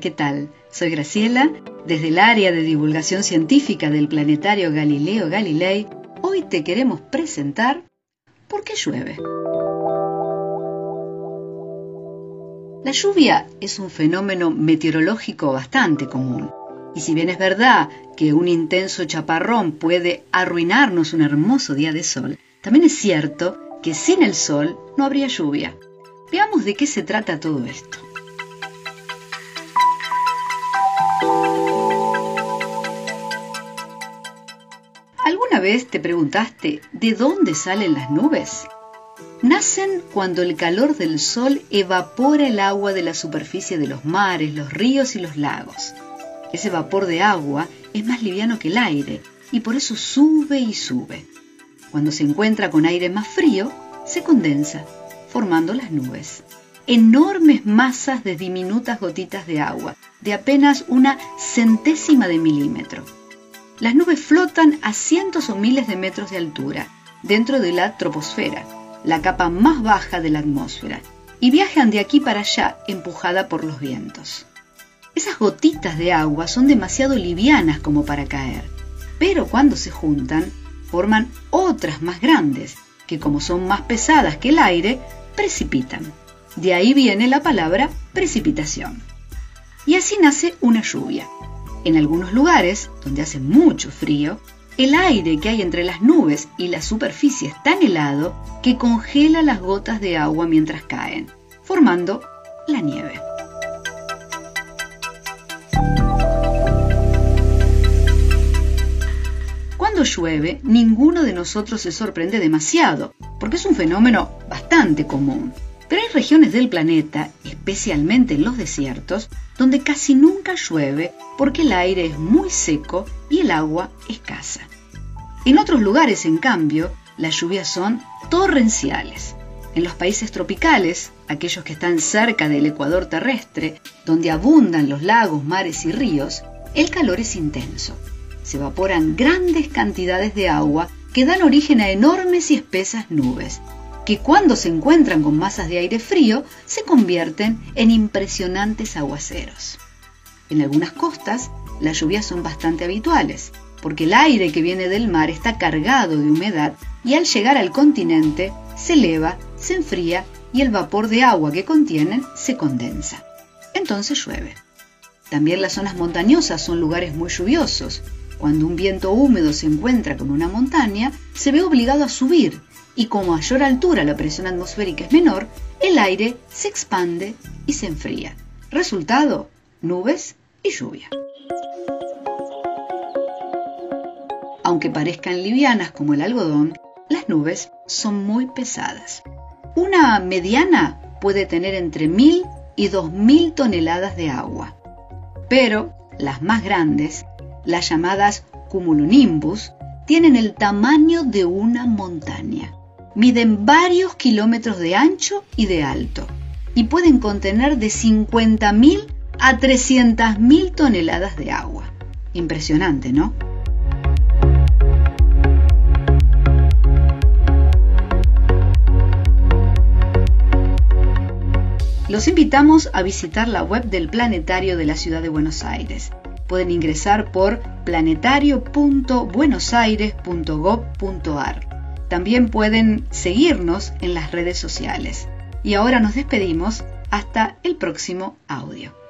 ¿qué tal? Soy Graciela, desde el área de divulgación científica del planetario Galileo Galilei. Hoy te queremos presentar ¿Por qué llueve? La lluvia es un fenómeno meteorológico bastante común. Y si bien es verdad que un intenso chaparrón puede arruinarnos un hermoso día de sol, también es cierto que sin el sol no habría lluvia. Veamos de qué se trata todo esto. Vez te preguntaste de dónde salen las nubes? Nacen cuando el calor del sol evapora el agua de la superficie de los mares, los ríos y los lagos. Ese vapor de agua es más liviano que el aire y por eso sube y sube. Cuando se encuentra con aire más frío, se condensa, formando las nubes. Enormes masas de diminutas gotitas de agua, de apenas una centésima de milímetro las nubes flotan a cientos o miles de metros de altura, dentro de la troposfera, la capa más baja de la atmósfera, y viajan de aquí para allá empujada por los vientos. Esas gotitas de agua son demasiado livianas como para caer, pero cuando se juntan, forman otras más grandes, que como son más pesadas que el aire, precipitan. De ahí viene la palabra precipitación. Y así nace una lluvia. En algunos lugares, donde hace mucho frío, el aire que hay entre las nubes y la superficie es tan helado que congela las gotas de agua mientras caen, formando la nieve. Cuando llueve, ninguno de nosotros se sorprende demasiado, porque es un fenómeno bastante común. Pero hay regiones del planeta, especialmente en los desiertos, donde casi nunca llueve porque el aire es muy seco y el agua escasa. En otros lugares, en cambio, las lluvias son torrenciales. En los países tropicales, aquellos que están cerca del ecuador terrestre, donde abundan los lagos, mares y ríos, el calor es intenso. Se evaporan grandes cantidades de agua que dan origen a enormes y espesas nubes, que cuando se encuentran con masas de aire frío se convierten en impresionantes aguaceros. En algunas costas, las lluvias son bastante habituales, porque el aire que viene del mar está cargado de humedad y al llegar al continente se eleva, se enfría y el vapor de agua que contienen se condensa. Entonces llueve. También las zonas montañosas son lugares muy lluviosos. Cuando un viento húmedo se encuentra con una montaña, se ve obligado a subir y como a mayor altura la presión atmosférica es menor, el aire se expande y se enfría. Resultado, nubes y lluvia. Aunque parezcan livianas como el algodón, las nubes son muy pesadas. Una mediana puede tener entre 1000 y 2000 toneladas de agua. Pero las más grandes, las llamadas cumulonimbus, tienen el tamaño de una montaña. Miden varios kilómetros de ancho y de alto y pueden contener de 50.000 a 300.000 toneladas de agua. Impresionante, ¿no? Los invitamos a visitar la web del Planetario de la Ciudad de Buenos Aires. Pueden ingresar por planetario.buenosaires.gov.ar. También pueden seguirnos en las redes sociales. Y ahora nos despedimos hasta el próximo audio.